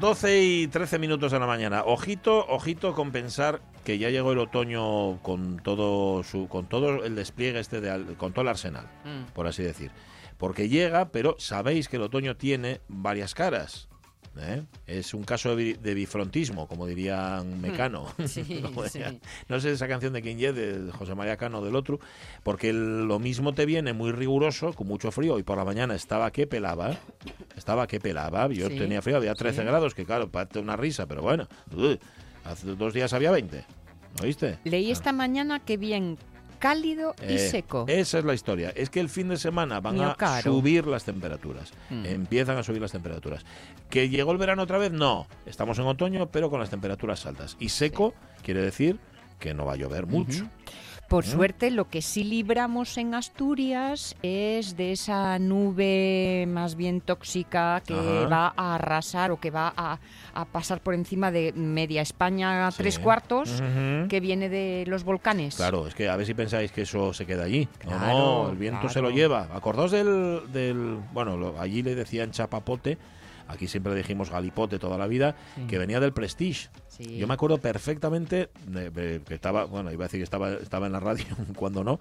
12 y 13 minutos de la mañana. Ojito, ojito con pensar que ya llegó el otoño con todo su, con todo el despliegue este de, con todo el arsenal, Mm. por así decir. Porque llega, pero sabéis que el otoño tiene varias caras. ¿eh? Es un caso de, bi- de bifrontismo, como dirían Mecano. Sí, no, sí. no sé esa canción de es, de José María Cano del otro, porque el- lo mismo te viene muy riguroso, con mucho frío, y por la mañana estaba que pelaba, estaba que pelaba, yo Sí, tenía frío, había 13 sí. grados, que claro, parte una risa, pero bueno, uy, hace dos días había 20, ¿oíste? Leí esta mañana que bien cálido y Eh, seco. Esa es la historia. Es que el fin de semana van Mío a caro. subir las temperaturas. Mm. Empiezan a subir las temperaturas. ¿Que llegó el verano otra vez? No. Estamos en otoño, pero con las temperaturas altas. Y seco quiere decir que no va a llover mucho. Por suerte, lo que sí libramos en Asturias es de esa nube más bien tóxica que Ajá. va a arrasar o que va a, a pasar por encima de media España Sí. tres cuartos, que viene de los volcanes. Claro, es que a ver si pensáis que eso se queda allí. No, Claro, no, el viento se lo lleva. Acordaos del, del bueno, lo- allí le decían chapapote, aquí siempre le dijimos galipote toda la vida, Sí. que venía del Prestige. Sí. Yo me acuerdo perfectamente que estaba, bueno, iba a decir que estaba, estaba en la radio cuando no.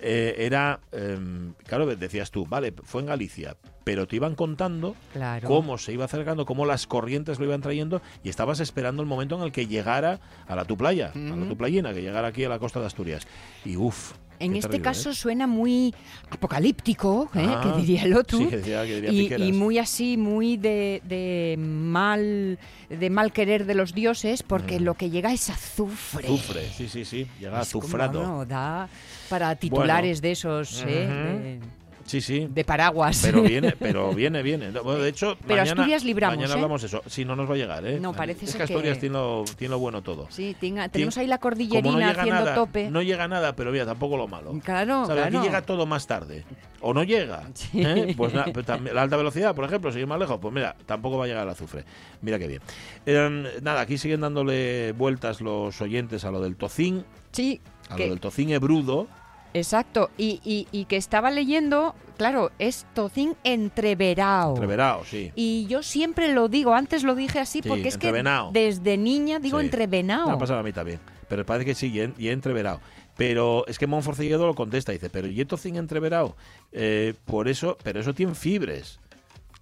Eh, era, em, claro, decías tú, vale, fue en Galicia, pero te iban contando Claro. cómo se iba acercando, cómo las corrientes lo iban trayendo y estabas esperando el momento en el que llegara a la tu playa, a la tu playina, que llegara aquí a la costa de Asturias. Y uff. En este caso suena muy apocalíptico, ¿eh? Ah, que diría el otro. sí, y, muy así, muy de, de mal de mal querer de los dioses, porque Mm. lo que llega es azufre. Azufre, sí, sí, sí, llega Es como, azufrado. no, da para titulares de esos, ¿eh? De, Sí, sí. de paraguas. Pero viene, pero viene, viene. Bueno, de hecho, Pero mañana, Asturias libramos, mañana ¿eh? hablamos eso. Si no nos va a llegar, ¿eh? No, parece es que Asturias que- tiene, lo, tiene lo bueno todo. Sí, tenga- tenemos ahí la cordillerina no llega haciendo nada, tope. no llega nada, pero mira, tampoco lo malo. Claro, claro. Aquí llega todo más tarde. O no llega. Sí. ¿eh? Pues na- la alta velocidad, por ejemplo, seguir más lejos, pues mira, tampoco va a llegar el azufre. Mira qué bien. Eh, nada, aquí siguen dándole vueltas los oyentes a lo del tocín, Sí, a que- lo del tocín hebrudo. Exacto. Y, y, y que estaba leyendo, claro, es tocín entreverao. Entreverao, sí. Y yo siempre lo digo, antes lo dije así, Sí, porque es que desde niña digo Sí. entrevenao. Me ha pasado a mí también. Pero parece que sí, y, en- y entreverao. Pero es que Monforcilledo lo contesta, dice, pero ¿y tocín entreverao? Eh, por eso, pero eso tiene fibres.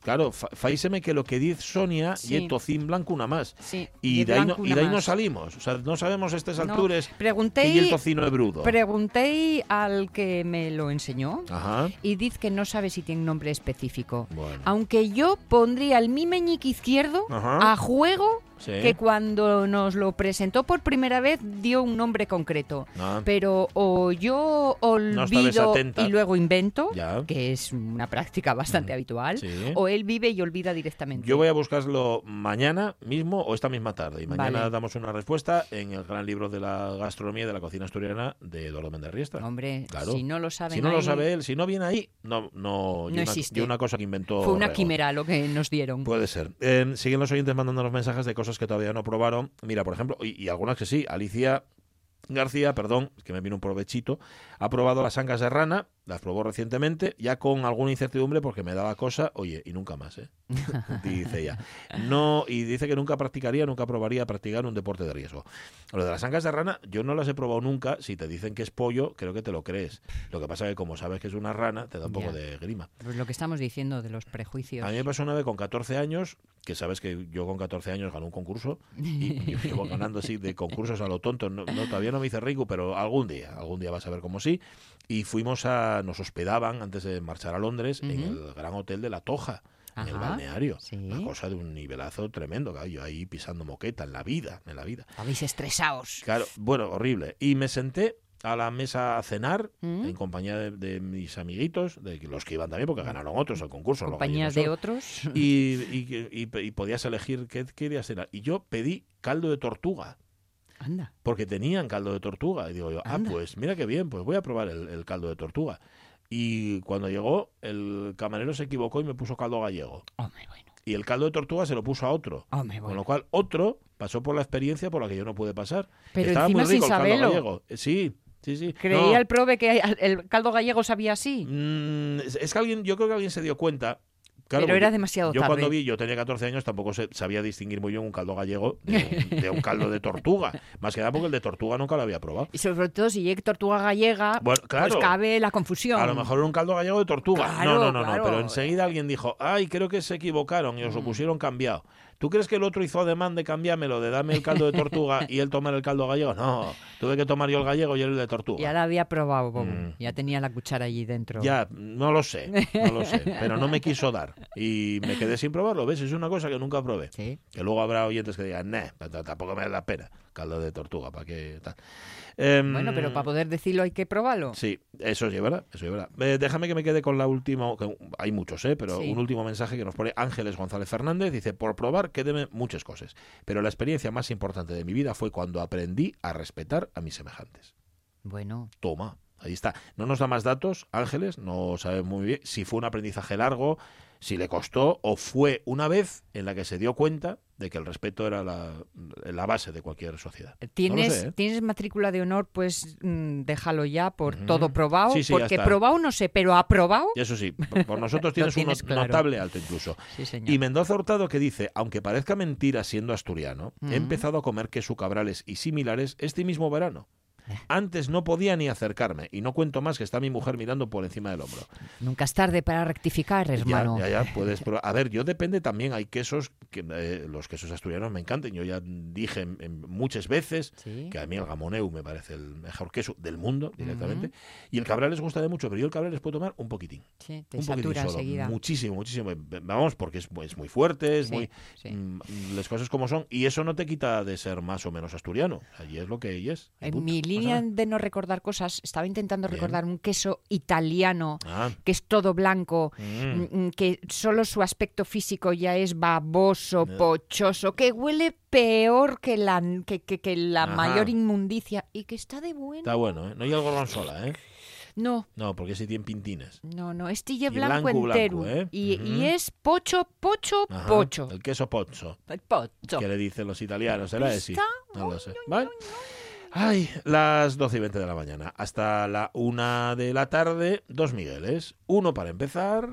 Claro, fa- faíseme que lo que dice Sonia Sí. y tocín blanco una más. Sí, Y de de, ahí no, y de ahí salimos. O sea, no sabemos a estas No, alturas pregunté y el tocino hebrudo. Pregunté al que me lo enseñó Ajá. y dice que no sabe si tiene un nombre específico. Bueno. Aunque yo pondría el mi meñique izquierdo Ajá. a juego Sí. que cuando nos lo presentó por primera vez dio un nombre concreto. Ah, Pero o yo olvido y luego invento, Ya. que es una práctica bastante habitual, sí. o él vive y olvida directamente. Yo voy a buscarlo mañana mismo o esta misma tarde. Y mañana Vale. damos una respuesta en el gran libro de la gastronomía y de la cocina asturiana de Eduardo Méndez Riestra. Hombre, Claro. si no lo saben Si no lo sabe él, si no viene ahí, no, no, No una, existe. una cosa que inventó. fue una Rego. quimera lo que nos dieron. Puede ser. Eh, siguen los oyentes mandando los mensajes de cosas que todavía no probaron. Mira, por ejemplo, y, algunas que sí. Alicia García, perdón, que me vino un provechito, ha probado las angas de rana las probó recientemente, ya con alguna incertidumbre porque me daba cosa, oye, y nunca más, ¿eh? dice ella. No, y dice que nunca practicaría, nunca probaría practicar un deporte de riesgo. Lo de las ancas de rana, yo no las he probado nunca. Si te dicen que es pollo, creo que te lo crees. Lo que pasa es que como sabes que es una rana, te da un poco Ya. de grima. Pues lo que estamos diciendo de los prejuicios. A mí me pasó una vez con 14 años, que sabes que yo con 14 años gané un concurso, y yo llevo ganando así de concursos a lo tonto. No, no, todavía no me hice rico, pero algún día, algún día vas a ver cómo sí. Y fuimos a, nos hospedaban antes de marchar a Londres en el gran hotel de La Toja. En el balneario. sí. Una cosa de un nivelazo tremendo. claro, yo ahí pisando moqueta en la vida, en la vida. Estabais estresados. Claro, bueno, horrible. Y me senté a la mesa a cenar ¿Mm? en compañía de, de mis amiguitos, de los que iban también, porque ganaron otros el concurso. Compañías de otros. Y, y- y- y podías elegir qué querías cenar. Y yo pedí caldo de tortuga, Anda. porque tenían caldo de tortuga. Y digo yo, ah, pues mira qué bien, pues voy a probar el, el caldo de tortuga. Y cuando llegó, el camarero se equivocó y me puso caldo gallego. Hombre, bueno. Y el caldo de tortuga se lo puso a otro. Hombre, Con bueno. lo cual, otro pasó por la experiencia por la que yo no pude pasar. Pero Estaba encima muy rico sin el caldo gallego. Eh, Sí, sí, sí. Creía No, el prove que el caldo gallego sabía así. mm, es, es que alguien, yo creo que alguien se dio cuenta. Claro, pero era demasiado yo tarde. cuando vi, yo tenía 14 años, tampoco sabía distinguir muy bien un caldo gallego de un, de un caldo de tortuga. Más que nada porque el de tortuga nunca lo había probado. Y sobre todo si llega tortuga gallega, Bueno, claro. pues cabe la confusión. A lo mejor era un caldo gallego de tortuga. Claro, no, no, no, no. Pero enseguida alguien dijo, ay, creo que se equivocaron y os lo pusieron cambiado. ¿Tú crees que el otro hizo ademán de cambiármelo, de darme el caldo de tortuga y él tomar el caldo gallego? No, tuve que tomar yo el gallego y él el de tortuga. Ya la había probado, Bobo. Mm. Ya tenía la cuchara allí dentro. Ya, no lo sé, no lo sé, pero no me quiso dar y me quedé sin probarlo, ¿ves? Es una cosa que nunca probé. Sí. Que luego habrá oyentes que digan, nah, tampoco me da la pena, caldo de tortuga, ¿para qué tal? Em, Bueno, pero para poder decirlo hay que probarlo. Sí, eso sí, ¿verdad? Eso ¿verdad? Eh, déjame que me quede con la última, que hay muchos, ¿eh? Pero Sí. un último mensaje que nos pone Ángeles González Fernández, dice, por probar, quédeme muchas cosas, pero la experiencia más importante de mi vida fue cuando aprendí a respetar a mis semejantes. Bueno, Toma, ahí está. No nos da más datos, Ángeles, no sabe muy bien si fue un aprendizaje largo, si le costó o fue una vez en la que se dio cuenta de que el respeto era la, la base de cualquier sociedad. tienes, sé, ¿eh? tienes matrícula de honor, pues mm, déjalo ya por todo probado. Sí, sí, ya porque probado no sé, pero aprobado. Eso sí, por por nosotros tienes, tienes un claro. notable alto incluso. Sí, señor. Y Mendoza Hurtado que dice, aunque parezca mentira siendo asturiano, he empezado a comer queso cabrales y similares este mismo verano. Antes no podía ni acercarme y no cuento más que está mi mujer mirando por encima del hombro. Nunca es tarde para rectificar, hermano. Ya, ya, ya, puedes probar. A ver, yo depende también, hay quesos, que eh, los quesos asturianos me encantan. Yo ya dije en- en muchas veces Sí. que a mí el gamoneu me parece el mejor queso del mundo directamente. Y el cabral les gusta de mucho, pero yo el cabral les puedo tomar un poquitín. Sí, te un poquitín solo. enseguida. Muchísimo, muchísimo. Vamos, porque es, es muy fuerte, es Sí, muy... sí. mm, las cosas como son. Y eso no te quita de ser más o menos asturiano. Allí es lo que es. y Línea de no recordar cosas, estaba intentando Bien. recordar un queso italiano Ah, que es todo blanco, mm. mm, mm, que solo su aspecto físico ya es baboso, pochoso, que huele peor que la, que, que- que la Ajá. mayor inmundicia y que está de bueno. Está bueno, ¿eh? No hay gorgonzola, ¿eh? No, No, porque sí tiene pintines. no, no, es tille Y blanco, blanco, entero. blanco, ¿eh? y, y es pocho, pocho, Ajá, pocho. El queso pozzo. El pocho. que le dicen los italianos, ¿será ese? No lo sé. ¿Vale? Ay, las 12 y 20 de la mañana. Hasta la una de la tarde, dos Migueles. Uno para empezar.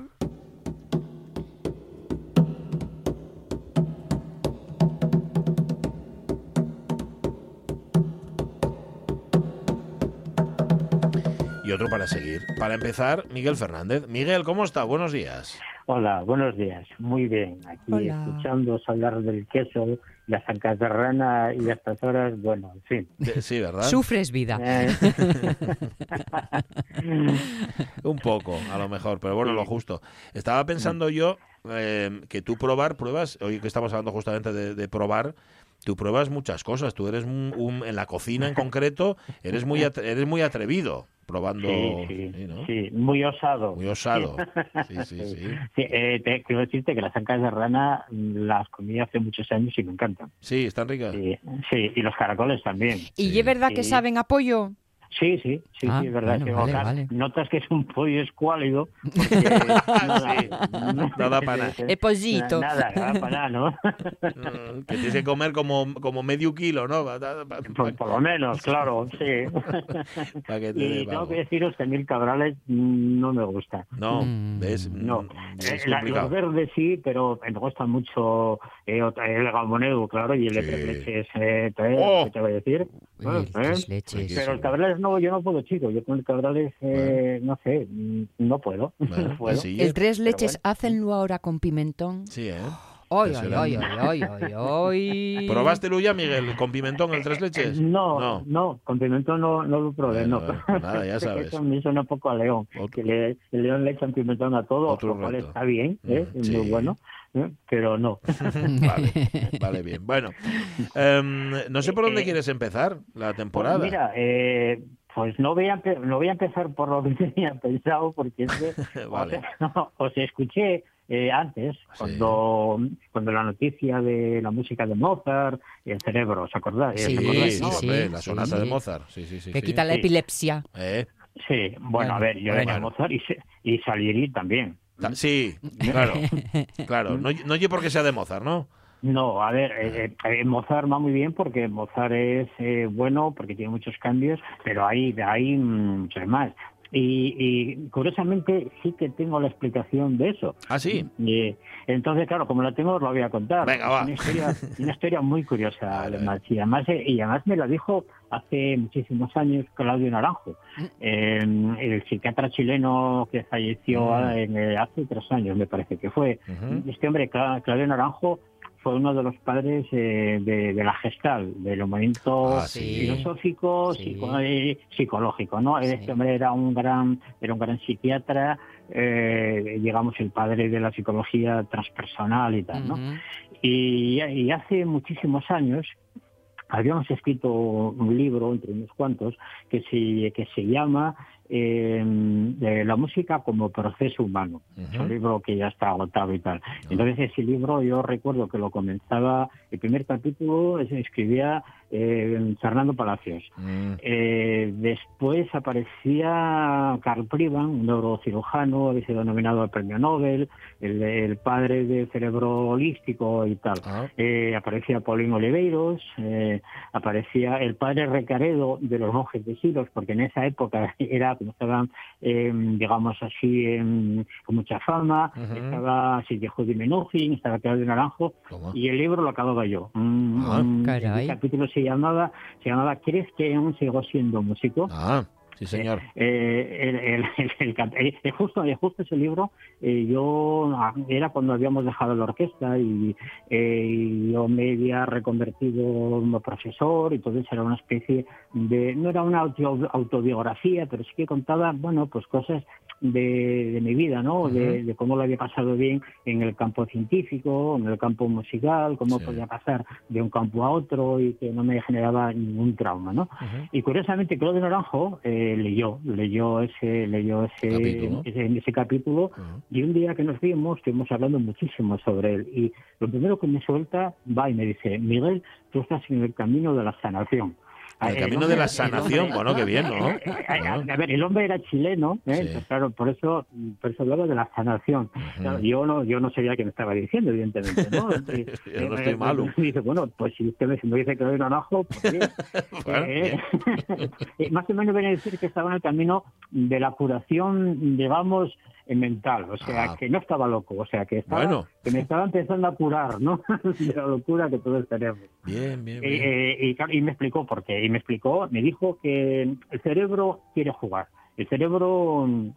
Y otro para seguir. Para empezar, Miguel Fernández. Miguel, ¿cómo está? Buenos días. Hola, buenos días. Muy bien. Aquí Hola. escuchándoos hablar del queso, las ancas de rana y a estas horas, bueno, en fin. Sí, ¿verdad? Sufres vida. Eh, Un poco, a lo mejor, pero bueno, lo justo. Estaba pensando yo eh, que tú probar pruebas, hoy que estamos hablando justamente de, de probar, tú pruebas muchas cosas. Tú eres un, un- en la cocina en concreto, eres muy atre- eres muy atrevido probando, sí, sí, sí, ¿no? sí, muy osado. muy osado. Sí, sí, sí. Sí, eh, te, quiero decirte que las ancas de rana las comí hace muchos años y me encantan. Sí, están ricas. Sí, sí, y los caracoles también. ¿Y Sí. es verdad que saben apoyo? Sí, sí, sí, Ah, sí, es verdad. bueno, que vale, vale. Notas que es un pollo escuálido. Sí, no da para nada. El pollito. Nada, nada para nada, ¿no? Mm, Que tienes que comer como, como medio kilo, ¿no? Por, por lo menos, claro, sí. que te y tengo que deciros que a mí el cabrales mm, no me gusta. No, Mm, ¿ves? No, Mm, Eh, Es la- los verdes sí, pero me gusta mucho eh, otra- el galmonero, claro, y el de Sí. tres leches, eh, Oh. ¿qué te voy a decir? Uy, tres ¿eh? leches. Pero el cabrales no, yo no puedo, chico. Yo con el cabrales, eh, no sé, mm, no puedo. Bueno, no puedo. sí, El tres leches, hácenlo ahora con pimentón. Sí, ¿eh? Ay, ay, ay, ay, ay. ¿Probaste ya, Miguel, con pimentón el tres leches? No, No. no, con pimentón no, no lo probé, Bueno, no. bueno, pues nada, ya sabes. Eso me suena un poco a León, Otro- que le, el León le echan pimentón a todo, Otro lo cual reto. está bien, ¿eh? Mm, es sí. muy bueno, ¿eh? pero no. Vale, vale, bien. Bueno, em, no sé por dónde Eh, quieres empezar la temporada. Pues mira, eh, pues no voy, a, no voy a empezar por lo que tenía pensado, porque es que Vale. os, os escuché eh, antes, Sí. cuando, cuando la noticia de la música de Mozart, el cerebro, ¿os acordáis? Sí, ¿Os Sí, acordáis, sí, no? sí, hombre, la sí. sonata de Mozart. Sí, sí, sí. Que sí. quita la Sí. epilepsia. Eh, Sí, bueno, a ver, yo bueno. de Mozart y, se- y Salieri también. ta- Sí, claro. Claro, no, no oye porque sea de Mozart, ¿no? No, a ver, eh, eh, Mozart va muy bien porque Mozart es eh, bueno, porque tiene muchos cambios, pero hay, hay mm, muchos más. Y, y curiosamente sí que tengo la explicación de eso. Ah, sí. Y, entonces, claro, como la tengo, os la voy a contar. Venga, va. Una historia, una historia muy curiosa, además. Y además, eh, y además me la dijo hace muchísimos años Claudio Naranjo, eh, el psiquiatra chileno que falleció Mm. en, eh, hace tres años, me parece que fue. Este hombre, Cla- Claudio Naranjo, fue uno de los padres eh, de, de la gestal, del movimiento Ah, sí. filosófico, Sí. psico- eh, psicológico, ¿no? Sí. Este hombre era un gran, era un gran psiquiatra, eh, digamos el padre de la psicología transpersonal y tal, ¿no? Y, y hace muchísimos años habíamos escrito un libro, entre unos cuantos, que se, que se llama eh, de La música como proceso humano. Es un libro que ya está agotado y tal. Entonces ese libro yo recuerdo que lo comenzaba, el primer capítulo se escribía eh, Fernando Palacios. Mm, Eh, después aparecía Carl Privan, un neurocirujano, había sido nominado al premio Nobel, el, el padre del cerebro holístico y tal. ah, Eh, aparecía Paulín Oliveiros, eh, aparecía el padre Recaredo de los monjes de Silos, porque en esa época era como estaban, eh, digamos así, en- con mucha fama, Ujú. estaba Silvia Judy Menuhin, estaba Claudio Naranjo, toma. y el libro lo acababa yo. Un- Ah, un- caray. El capítulo se llamaba, se llamaba ¿Crees que aún sigo siendo músico? Ah, sí, señor. Eh, el, el- el- el eh, eh, justo, eh, justo ese libro, eh, yo ah, era cuando habíamos dejado la orquesta y, eh, yo me había reconvertido como profesor y eso era una especie de, no era una auto- autobiografía, pero sí que contaba, bueno, pues cosas de, de mi vida, ¿no? de, de cómo lo había pasado bien en el campo científico, en el campo musical, cómo Sí. podía pasar de un campo a otro y que no me generaba ningún trauma, ¿no? Ujú. Y curiosamente Claudio Naranjo eh, leyó, leyó ese, leyó ese Capítulo. ese, ese capítulo y un día que nos vimos estuvimos hablando muchísimo sobre él y lo primero que me suelta va y me dice Miguel tú estás en el camino de la sanación. El Eh, camino de la sanación, bueno, qué bien, ¿no? Eh, A, ver, el hombre era chileno, ¿eh? Sí. Claro, por eso, por eso hablaba de la sanación. Claro, yo no, yo no sabía qué me estaba diciendo, evidentemente, ¿no? Yo no eh, estoy eh, malo. y dice, bueno, pues si usted me, dice que doy pues bien. Bueno, Eh, eh, más o menos viene a decir que estaba en el camino de la curación, digamos, eh, mental, o sea, Ah. que no estaba loco, o sea, que estaba, Bueno. que me estaba empezando a curar, ¿no? de la locura que todos tenemos. Bien, bien, bien. Eh, eh, y me explicó por qué. Y me explicó, me dijo que el cerebro quiere jugar. El cerebro mm,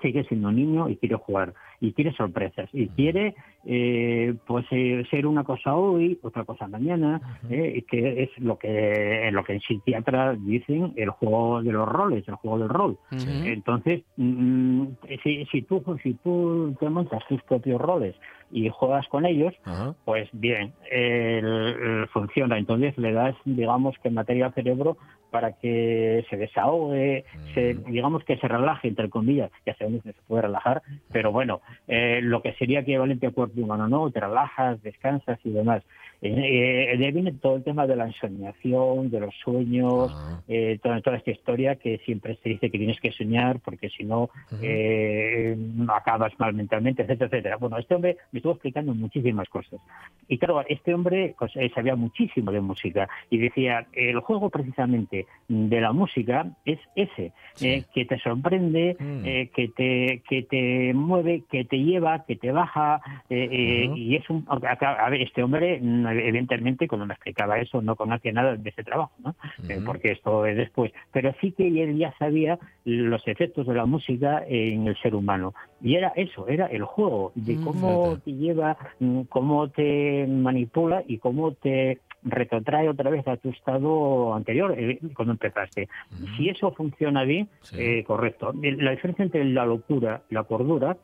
sigue siendo niño y quiere jugar. Y quiere sorpresas. Y quiere, eh, pues, eh, ser una cosa hoy, otra cosa mañana. eh, y que es lo que, lo que en psiquiatra dicen el juego de los roles, el juego del rol. Entonces, mm, si, si, tú, si tú te montas tus propios roles y juegas con ellos, Ajá. pues bien, el- el- funciona. Entonces le das, digamos que materia al cerebro para que se desahogue, se, Mm. digamos que se relaje, entre comillas, ya sabemos que se puede relajar, pero bueno, eh, lo que sería equivalente a cuerpo humano, ¿no? Te relajas, descansas y demás. Eh, de ahí viene todo el tema de la ensoñación, de los sueños, Ah. eh, toda, toda esta historia que siempre se dice que tienes que soñar porque si no eh, acabas mal mentalmente, etcétera, etcétera. Bueno, este hombre me estuvo explicando muchísimas cosas. Y claro, este hombre pues, eh, sabía muchísimo de música y decía, el juego precisamente de la música es ese, eh, que te sorprende, Mm. eh, que, te, que te mueve, que te lleva, que te baja, eh, eh, Ujú. y es un... A ver, este hombre, mm, evidentemente, cuando me explicaba eso, no conocía nada de ese trabajo, ¿no? Eh, porque esto es después. Pero sí que él ya sabía los efectos de la música en el ser humano. Y era eso, era el juego, de Mm. cómo te lleva, mm, cómo te manipula y cómo te retrotrae otra vez a tu estado anterior eh, cuando empezaste. Si eso funciona bien, Sí. eh, correcto. La diferencia entre la locura y la cordura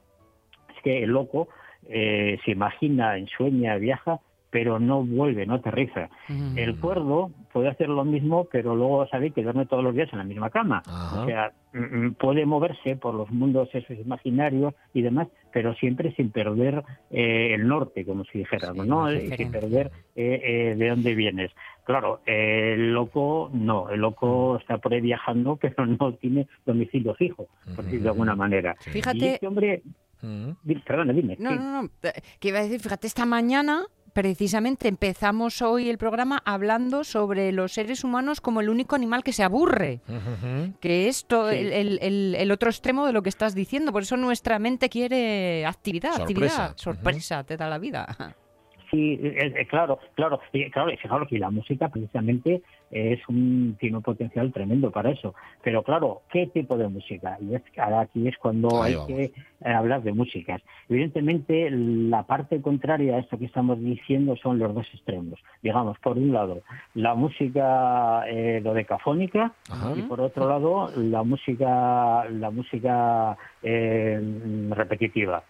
es que el loco eh, se imagina, ensueña, viaja, pero no vuelve, no aterriza. Mm. El cuerdo puede hacer lo mismo, pero luego sabe que duerme todos los días en la misma cama. Ajá. O sea, mm, mm, puede moverse por los mundos esos imaginarios y demás, pero siempre sin perder eh, el norte, como si dijéramos, Sí, ¿no? Eh, sin perder eh, eh, de dónde vienes. Claro, eh, el loco no, el loco está por ahí viajando, pero no tiene domicilio fijo, por decirlo de alguna manera. Sí. Y Fíjate, este hombre, Mm. perdona, dime. No, sí. no, no. Que iba a decir, fíjate, esta mañana precisamente empezamos hoy el programa hablando sobre los seres humanos como el único animal que se aburre. Que es Sí. el, el- el- el otro extremo de lo que estás diciendo. Por eso nuestra mente quiere actividad, Sorpresa. actividad, sorpresa, te da la vida. Sí, eh, eh, claro, claro, y claro, y fijaros que la música precisamente es un tiene un potencial tremendo para eso. Pero claro, ¿qué tipo de música? Y es que ahora aquí es cuando Ahí hay vamos. que hablar de músicas. Evidentemente, la parte contraria a esto que estamos diciendo son los dos extremos. Digamos, por un lado, la música eh, dodecafónica Ajá. y por otro lado, la música la música eh, repetitiva.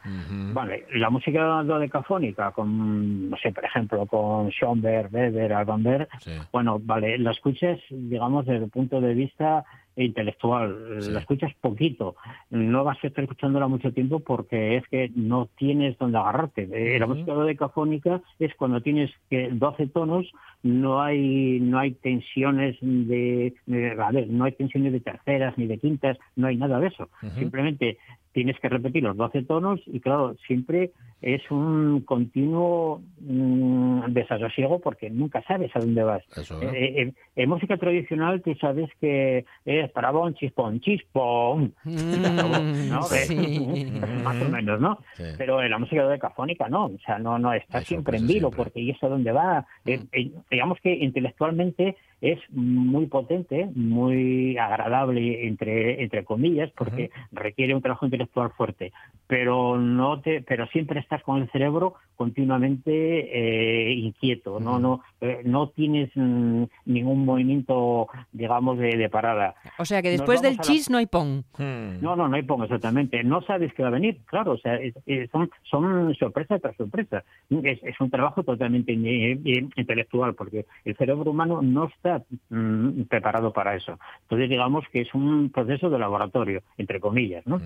Vale, la música dodecafónica, con, no sé, por ejemplo, con Schoenberg, Weber, Alban Sí. bueno, vale, la escuchas, digamos, desde el punto de vista intelectual, Sí. la escuchas poquito, no vas a estar escuchándola mucho tiempo porque es que no tienes donde agarrarte. Eh, La Ujú. música dodecafónica es cuando tienes que 12 tonos, no hay no hay tensiones de, de- a ver, no hay tensiones de terceras ni de quintas, no hay nada de eso. Simplemente tienes que repetir los 12 tonos y claro, siempre es un continuo mm, desasosiego porque nunca sabes a dónde vas. Eso, Eh, ¿eh? eh, en música tradicional tú sabes que es parabón, chispón, chispón. ¿no? Mm, Eh, sí. más o menos, ¿no? Sí. Pero en la música dodecafónica no, o sea, no, no está Hay siempre en vilo, siempre. porque ¿y eso dónde va? Eh, eh, digamos que intelectualmente es muy potente, muy agradable, entre, entre comillas, porque requiere un trabajo intelectual fuerte, pero no te, pero siempre estás con el cerebro continuamente eh, inquieto, no, no, eh, no tienes mm, ningún movimiento, digamos, de, de parada. O sea que después del la- chis no hay pon. Mm. No, no, no hay pongo exactamente. No sabes qué va a venir, claro. O sea, es- es- son, son sorpresa tras sorpresa. Es, es un trabajo totalmente intelectual porque el cerebro humano no está mm, preparado para eso. Entonces, digamos que es un proceso de laboratorio, entre comillas, ¿no?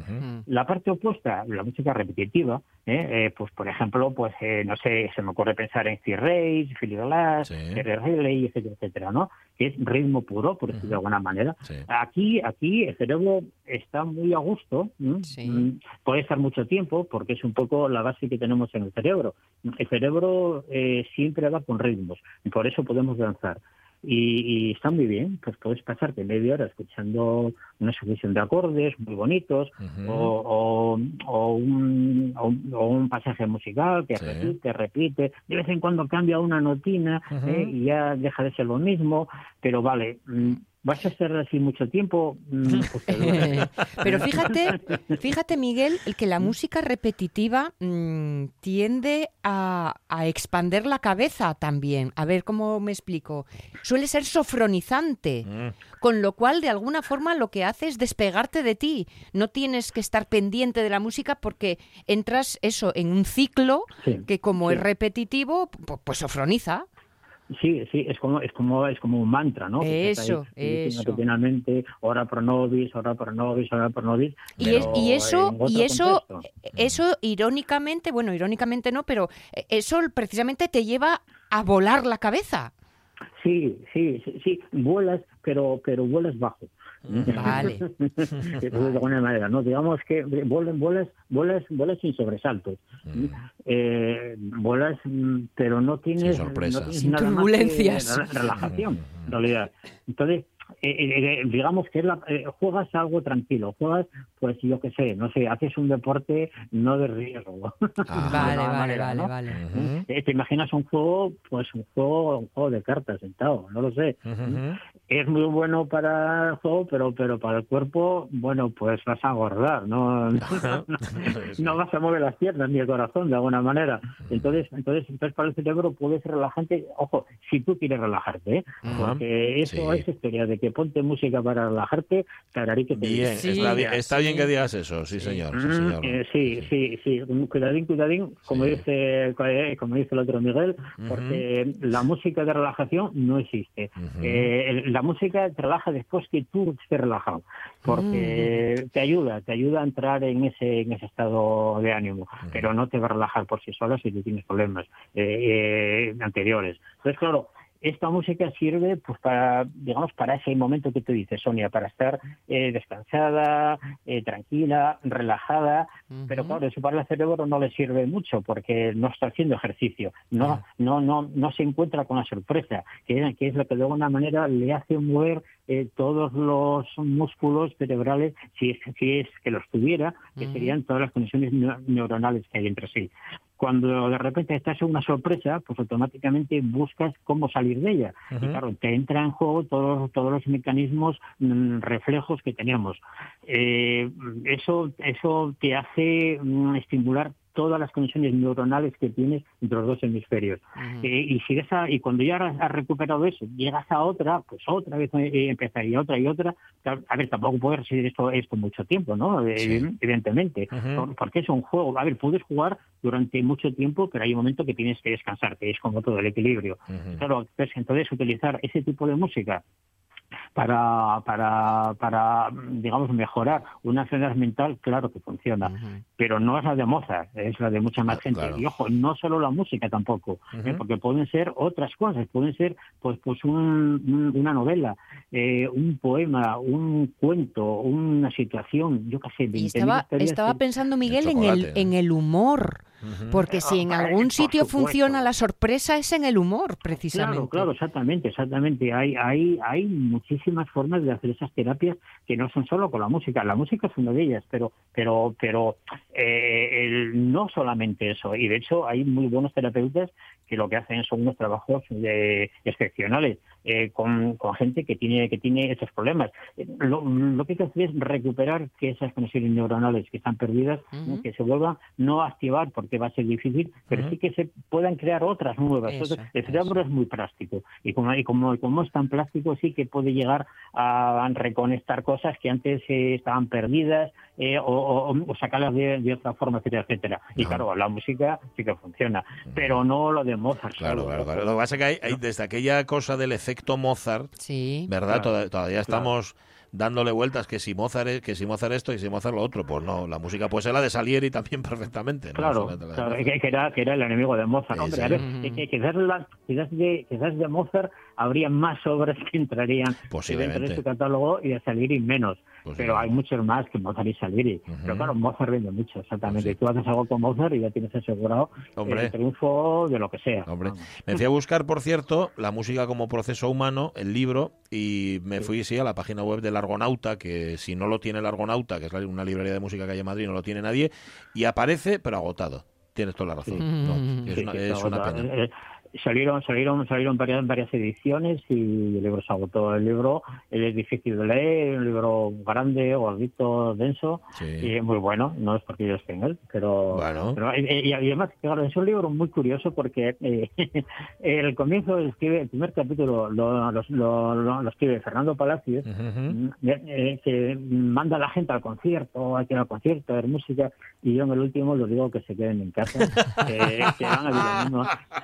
La parte opuesta, la música repetitiva, ¿eh? Eh, pues por ejemplo, pues eh, no sé, se me ocurre pensar en Steve Reich, Philip Glass, Sí. Riley, etcétera, etcétera, ¿no? Que es ritmo puro, por decirlo de alguna manera. Sí. Aquí, aquí el cerebro está muy a gusto. Mm, puede estar mucho tiempo porque es un poco la base que tenemos en el cerebro. El cerebro eh, siempre va con ritmos y por eso podemos danzar. Y, y está muy bien, pues puedes pasarte media hora escuchando una sucesión de acordes muy bonitos o, o- o un, o un- o un pasaje musical que Sí. repite, repite, de vez en cuando cambia una notina. ¿eh? y ya deja de ser lo mismo, pero vale, mm, vas a estar así mucho tiempo, mm, pues. Pero fíjate, fíjate Miguel, el que la música repetitiva mm, tiende a, a expander la cabeza también. A ver cómo me explico. Suele ser sofronizante, Mm. con lo cual de alguna forma lo que hace es despegarte de ti. No tienes que estar pendiente de la música porque entras eso en un ciclo Sí. que como Sí. es repetitivo, pu- pues sofroniza. Sí, sí, es como es como es como un mantra, ¿no? Ahí Eso, eso. continuamente, ora pro nobis, ora pro nobis, ora pro nobis. Y, es- y eso, y eso, contexto. eso irónicamente, bueno, irónicamente no, pero eh, eso precisamente te lleva a volar la cabeza. Sí, sí, sí, sí, vuelas, pero pero vuelas bajo. Vale. de alguna manera, ¿no? Digamos que vuelas, vuelas, vuelas, vuelas sin sobresaltos. Eh, vuelas, mm, pero no tienes, Sin sorpresas. no tienes Sin nada más que turbulencias. re- relajación, en realidad. Entonces, eh, eh, eh, digamos que es la- eh, juegas algo tranquilo, juegas, pues yo qué sé, no sé, haces un deporte no de riesgo. Ah. vale, vale, manera, vale, ¿no? vale. Eh, Te imaginas un juego, pues un juego, un juego de cartas sentado, no lo sé. ujú. Es muy bueno para el juego, pero pero para el cuerpo, bueno, pues vas a engordar, no, no vas a mover las piernas ni el corazón de alguna manera. Entonces, entonces, entonces para el cerebro puede ser relajante, ojo, si tú quieres relajarte, ¿eh? Porque eso Sí. es historia de que ponte música para relajarte, tararí que te Bien, Sí, está bien, está bien sí. que digas eso, sí, señor. Sí, Mm, señor. eh, sí, sí, sí, cuidadín, cuidadín, como Sí. dice eh, como dice el otro Miguel, porque la música de relajación no existe. Eh, el- la música te relaja después que tú estés relajado, porque te ayuda, te ayuda a entrar en ese en ese estado de ánimo, pero no te va a relajar por sí sola si tú tienes problemas eh, eh, anteriores. Entonces, claro, esta música sirve pues para digamos para ese momento que tú dices Sonia para estar eh, descansada eh, tranquila relajada. Pero claro eso para el cerebro no le sirve mucho porque no está haciendo ejercicio. No no no no se encuentra con la sorpresa que, que es lo que de alguna manera le hace mover eh, todos los músculos cerebrales si es, si es que los tuviera que serían todas las conexiones neu- neuronales que hay entre sí cuando de repente estás en una sorpresa, pues automáticamente buscas cómo salir de ella. Y claro, te entra en juego todos, todos los mecanismos mm, reflejos que teníamos. Eh, eso, eso te hace mm, estimular todas las conexiones neuronales que tienes entre los dos hemisferios. Eh, y si esa, y cuando ya has recuperado eso, llegas a otra, pues otra vez eh, empezar y otra y otra. A ver, tampoco puede resistir esto, esto mucho tiempo, ¿no? Eh, Sí. Evidentemente. Porque es un juego. A ver, puedes jugar durante mucho tiempo, pero hay un momento que tienes que descansar, que es como todo el equilibrio. Claro, pues, entonces utilizar ese tipo de música para, para, para, digamos, mejorar una enfermedad mental, claro que funciona, pero no es la de Mozart, es la de mucha más Ah, gente. claro. Y ojo, no solo la música tampoco, ¿eh? Porque pueden ser otras cosas, pueden ser pues, pues un- un- una novela, eh, un poema, un cuento, una situación, yo qué sé. Y 20.000 estaba, estaba que- pensando, Miguel, en el, chocolate. en el humor. Porque si en Ah, algún sitio funciona la sorpresa es en el humor, precisamente. Claro, claro, exactamente, exactamente. Hay, hay, hay muchísimas formas de hacer esas terapias que no son solo con la música. La música es una de ellas, pero, pero, pero eh, el- no solamente eso. Y de hecho hay muy buenos terapeutas que lo que hacen son unos trabajos eh, excepcionales eh, con, con gente que tiene que tiene esos problemas. Lo, lo que hay que hacer es recuperar que esas conexiones neuronales que están perdidas, ¿no? Ujú. que se vuelvan no a activar porque va a ser difícil, pero Ujú. sí que se puedan crear otras nuevas. Eso, Entonces, el cerebro es muy plástico y como, y como, como es tan plástico sí que puede llegar a reconectar cosas que antes eh, estaban perdidas eh, o, o- o sacarlas de, de otra forma, etcétera, etcétera. Y Ajá. claro, la música sí que funciona, pero no lo de Mozart. Claro, claro, claro. Lo que pasa es que hay, hay desde aquella cosa del efecto Mozart, Sí. ¿verdad? Claro, todavía estamos dándole vueltas que si Mozart es- que si Mozart esto y si Mozart lo otro. Pues no, la música puede ser la de Salieri también perfectamente. ¿no? Claro, que, que era, que era el enemigo de Mozart. Sí, Hombre, sí. a ver, Ujú. que- que quizás, la- quizás, de, quizás de Mozart habría más obras que entrarían dentro de su catálogo y de Salieri menos. Pero hay muchos más que Mozart y Salieri. Pero claro, Mozart vende mucho, exactamente. Pues sí. Tú haces algo con Mozart y ya tienes asegurado Hombre. el triunfo de lo que sea. Hombre, me fui a buscar, por cierto, la música como proceso humano, el libro, y me fui, sí, a la página web del Argonauta, que si no lo tiene el Argonauta, que es una librería de música que hay en Madrid, no lo tiene nadie, y aparece, pero agotado. Tienes toda la razón. Sí. No, es una, es una pena. Salieron, salieron, salieron varias, varias ediciones y el libro se agotó. El libro él es difícil de leer, un libro grande, gordito, denso, Sí. y es muy bueno. No es porque yo esté en él, pero, Bueno. pero, y además, claro, es un libro muy curioso porque eh, el comienzo escribe, el primer capítulo lo, lo, lo- escribe Fernando Palacios. Mm, eh, eh, que manda a la gente al concierto, hay que ir al concierto, a ver música, y yo en el último les digo que se queden en casa, que, que van a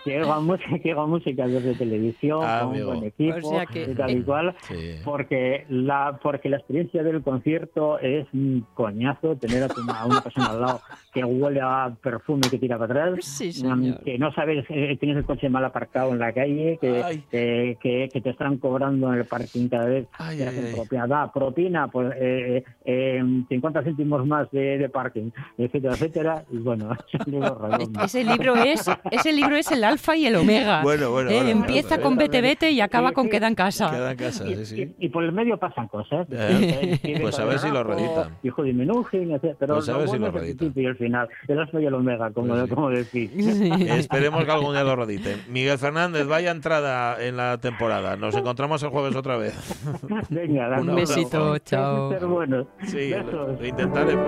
oigan música, que hago música desde televisión, Ah, con amigo. buen equipo, O sea que- y tal y cual, Sí. porque la porque la experiencia del concierto es un coñazo tener a, tu- a una persona al lado que huele a perfume que tira para atrás, Sí, mm, que no sabes, eh, tienes el coche mal aparcado en la calle, que, que, que- que te están cobrando en el parking cada vez Ay, que hacen propina, da, propina, pues eh, eh, 50 céntimos más de, de parking, etcétera, etcétera, y bueno, es un libro redondo. Ese libro es ese libro es el alfa y el omega. Bueno, bueno, Eh, bueno, Empieza bueno, con vete vete y acaba Sí, con sí. queda en casa. Queda en casa, Y, sí, sí. y- y por el medio pasan cosas. Eh, pues a ver si lo Rapo, reeditan. Hijo etc. Pero Pues a ver si lo principio y el final. El alfa y el omega, como, Pues sí. como decís. Esperemos que algún día lo rediten. Miguel Fernández, vaya entrada en la temporada. Nos encontramos el jueves otra vez. Venga, Un besito, chao. ser. Sí, lo, lo intentaremos.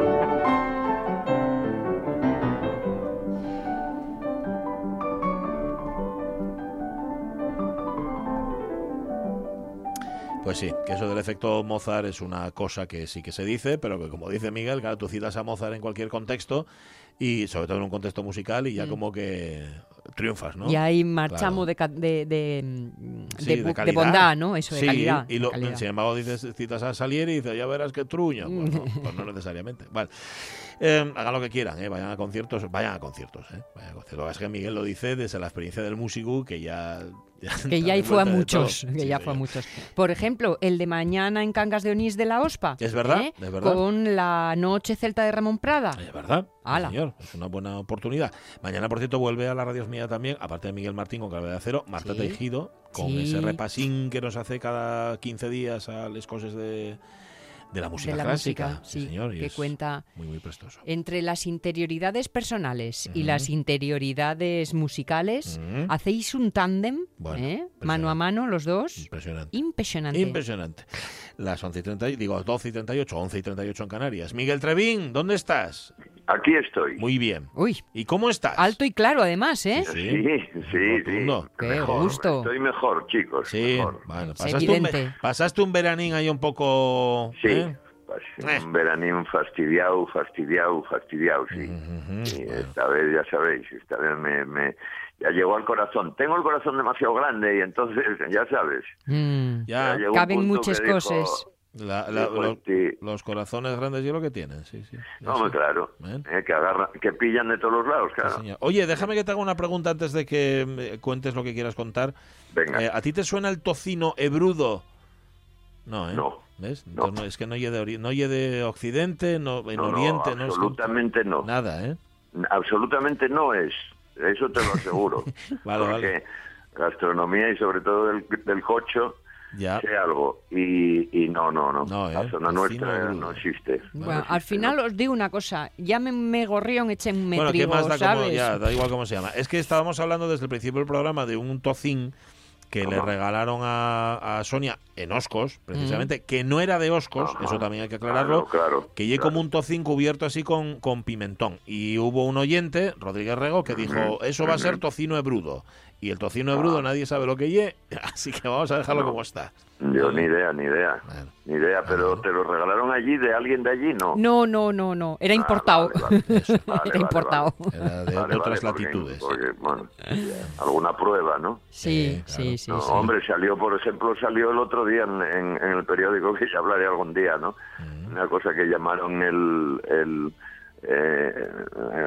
Pues sí, que eso del efecto Mozart es una cosa que sí que se dice, pero que como dice Miguel, claro, tú citas a Mozart en cualquier contexto y sobre todo en un contexto musical y ya Mm. como que triunfas, ¿no? Y ahí marchamos Claro. de, de, de, Sí, de bondad, ¿no? Eso, de Sí, calidad. y lo- calidad. sin embargo dices, citas a Salieri y dices, ya verás que truño. Pues no, pues no necesariamente. Vale. Eh, hagan lo que quieran, ¿eh? vayan a conciertos, vayan a conciertos. ¿eh? Vayan a conciertos. Lo que pasa es que Miguel lo dice desde la experiencia del músico, que ya... que ya ahí fue a muchos, que Sí, ya fue a muchos. Por ejemplo, el de mañana en Cangas de Onís de la OSPA. Es verdad, ¿eh? es verdad. Con la noche celta de Ramón Prada. Es verdad, Ala. señor, es una buena oportunidad. Mañana, por cierto, vuelve a la radios mía también, aparte de Miguel Martín con Clave de Acero, Marta Sí. Tejido, con Sí. ese repasín que nos hace cada 15 días a las cosas de, de la música de la clásica. música, sí, señor, y que es cuenta muy, muy prestoso. entre las interioridades personales y las interioridades musicales. Hacéis un tándem, Bueno, ¿eh? mano a mano los dos. Impresionante. Impresionante. Impresionante. Las 11 y 30, digo 12 y 38, 11 y 38 en Canarias. Miguel Trevín, ¿dónde estás? Aquí estoy. Muy bien. Uy, ¿Y cómo estás? alto y claro además, ¿eh? Sí. Sí, sí, sí. Qué Mejor, gusto. Estoy mejor, chicos. Sí, mejor. bueno, pasaste un, pasaste un veranín ahí un poco... Sí. ¿eh? Eh. Un veranín fastidiado, fastidiado, fastidiado, sí. Ujú, Y bueno. esta vez, ya sabéis, esta vez me, me- ya llegó al corazón. Tengo el corazón demasiado grande y entonces, ya sabes. Mm. Ya, ya Caben muchas dijo- cosas. la- la- dijo lo- este, los corazones grandes y lo que tienen, sí, sí. no, sé. claro, ¿Eh? eh, que agarran, que pillan de todos los lados, Sí, claro. Oye, déjame que te haga una pregunta antes de que eh, cuentes lo que quieras contar. Venga, Eh, ¿A ti te suena el tocino hebrudo? No, ¿eh? No. ¿Ves? No. Entonces, no, es que no oye de, ori- no oye de Occidente, no, en no, no, Oriente, no, es absolutamente no. Nada, ¿eh? Absolutamente no es. Eso te lo aseguro. Vale, porque vale. gastronomía y sobre todo del, del cocho Ya. sé algo. Y, y no, no, no. No, ¿eh? La zona Tocino nuestra no existe. Bueno, No al final no. os digo una cosa, ya me, me gorrión, echen me Bueno, ¿qué trigo, más da como, ¿sabes? ya, da igual cómo se llama. Es que estábamos hablando desde el principio del programa de un tocín que le regalaron a, a Sonia en Oscos, precisamente, que no era de Oscos, Ajá. eso también hay que aclararlo, Claro, claro, que lleve claro. como un tocín cubierto así con, con pimentón. Y hubo un oyente, Rodríguez Rego, que dijo, eso va a ser tocino hebrudo. Y el tocino hebrudo nadie sabe lo que lle, así que vamos a dejarlo Ah. No. como está. Yo ni idea, ni idea. Bueno. Ni idea, pero Ah. te lo regalaron allí de alguien de allí, ¿no? No, no, no, no, era Ah, importado. vale, vale. Eso. Vale, era importado. vale. Era de, de otras porque- latitudes. porque, bueno, alguna prueba, ¿no? Sí, Sí, sí, sí, No, sí. Hombre, salió, por ejemplo, salió el otro día en, en- en el periódico que ya hablaré algún día, ¿no? Mm. Una cosa que llamaron el, el, eh,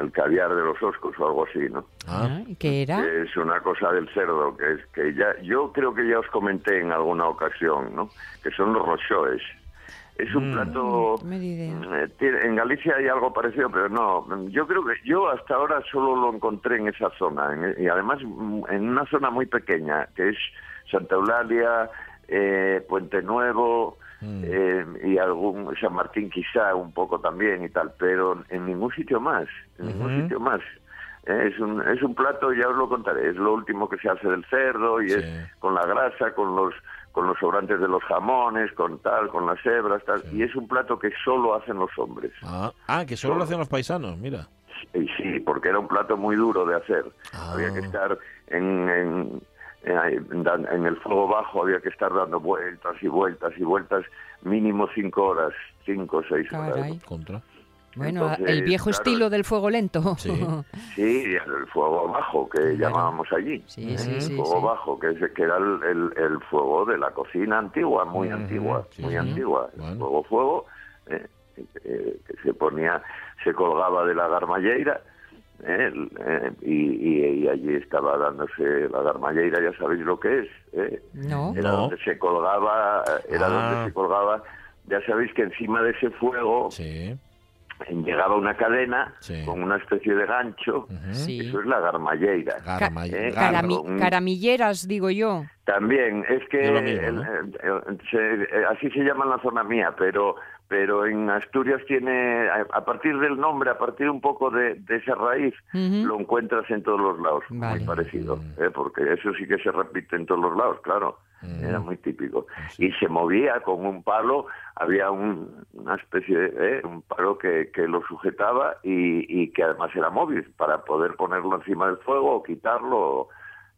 el caviar de los oscos o algo así, ¿no? Ah, Ah, ¿Qué era? Es una cosa del cerdo, que es que ya, yo creo que ya os comenté en alguna ocasión, ¿no? Que son los rochoes. Es un Mm. plato... Eh, tiene- En Galicia hay algo parecido, pero no. Yo creo que yo hasta ahora solo lo encontré en esa zona en- y además mm, en una zona muy pequeña que es Santa Eulalia, eh, Puente Nuevo Mm. eh, y algún San Martín quizá un poco también y tal, pero en ningún sitio más, en ningún sitio más. Eh, Es un, es un plato, ya os lo contaré, es lo último que se hace del cerdo y Sí. es con la grasa, con los con los sobrantes de los jamones, con tal, con las hebras, tal, y es un plato que solo hacen los hombres. ah, ah, que solo lo hacen los paisanos, mira. Y sí, porque era un plato muy duro de hacer. Ah. Había que estar en, en, en- dan- en el fuego bajo, había que estar dando vueltas y vueltas y vueltas, mínimo cinco horas, cinco o seis horas. Caray. Contra. Bueno, Entonces, el viejo claro, estilo del fuego lento. Sí. Sí, el fuego bajo que llamábamos allí. Sí, sí, el sí, fuego sí. bajo, que, es, que era el, el- el fuego de la cocina antigua, muy antigua, sí, muy sí. antigua. El Bueno. fuego, fuego, eh, eh, que se ponía, se colgaba de la garmalleira, eh, eh, y, y- y allí estaba dándose la garmalleira, ya sabéis lo que es. eh. No. Era No. donde se colgaba, era Ah. donde se colgaba, ya sabéis que encima de ese fuego Sí. llegaba una cadena Sí. con una especie de gancho. Sí. eso es la garmalleira. Garma- eh, garro. Carami- un- caramilleras, digo yo. También, es que el- se- eh, así se llama en la zona mía, pero pero en Asturias tiene, a, a partir del nombre, a partir un poco de, de esa raíz, lo encuentras en todos los lados, Vale. muy parecido, ¿eh? porque eso sí que se repite en todos los lados, claro, era muy típico. Y se movía con un palo, había un- una especie de, ¿eh? un palo que, que lo sujetaba y, y que además era móvil, para poder ponerlo encima del fuego o quitarlo,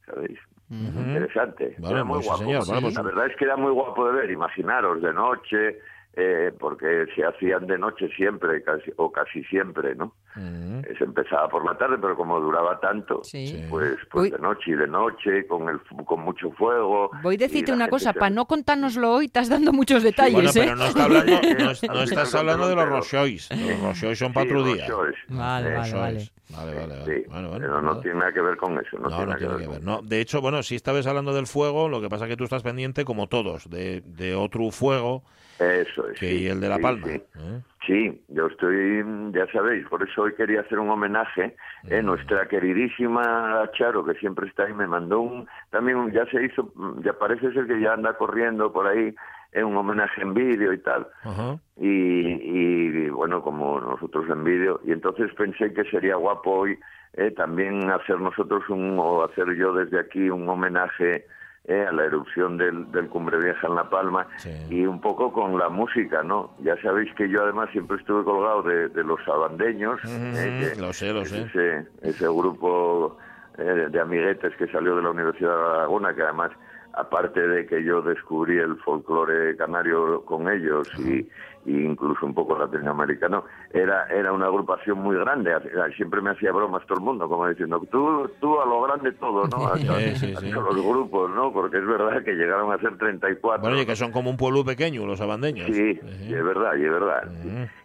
¿sabéis? Interesante. Vale, era muy pues guapo. señor. Vale, pues- La verdad es que era muy guapo de ver, imaginaros, de noche, eh, porque se hacían de noche siempre, casi, o casi siempre, ¿no? Ujú. Eh, Se empezaba por la tarde, pero como duraba tanto, Sí. Sí. pues, pues Uy. de noche y de noche, con, el, fu- con mucho fuego. Voy a decirte una cosa, se- para no contárnoslo hoy, estás dando muchos detalles, Bueno, ¿eh? pero no, está hablando, no, es- no estás hablando de los Rochois. Los Rochois son Sí, para otro los día. shows. Vale, vale, vale. Vale, vale, vale. Sí, Bueno, bueno, pero no nada. tiene nada que ver con eso. No, No, tiene no nada tiene que que ver. ver. No, de hecho, bueno, si estabas hablando del fuego, lo que pasa es que tú estás pendiente, como todos, de, de otro fuego Eso es. que sí, el de La Palma. sí. ¿eh? Sí, yo estoy, ya sabéis, por eso hoy quería hacer un homenaje. Eh, nuestra queridísima Charo, que siempre está ahí, me mandó un, también ya se hizo, ya parece ser que ya anda corriendo por ahí, eh, un homenaje en vídeo y tal. Y, y, bueno, como nosotros en vídeo, y entonces pensé que sería guapo hoy eh, también hacer nosotros un, o hacer yo desde aquí un homenaje eh, a la erupción del, del Cumbre Vieja en La Palma Sí. y un poco con la música, ¿no? Ya sabéis que yo además siempre estuve colgado de, de los sabandeños, eh, que lo sé, lo es sé. Ese, ese grupo eh, de amiguetes que salió de la Universidad de Aragona, que además, aparte de que yo descubrí el folclore canario con ellos y, y incluso un poco latinoamericano, era, era una agrupación muy grande. Siempre me hacía bromas todo el mundo, como diciendo, tú, tú a lo grande todo, ¿no? Sí, sí, sí. los grupos, ¿no? Porque es verdad que llegaron a ser 34. Bueno, y que son como un pueblo pequeño, los abandeños. Sí, y es verdad, y es verdad.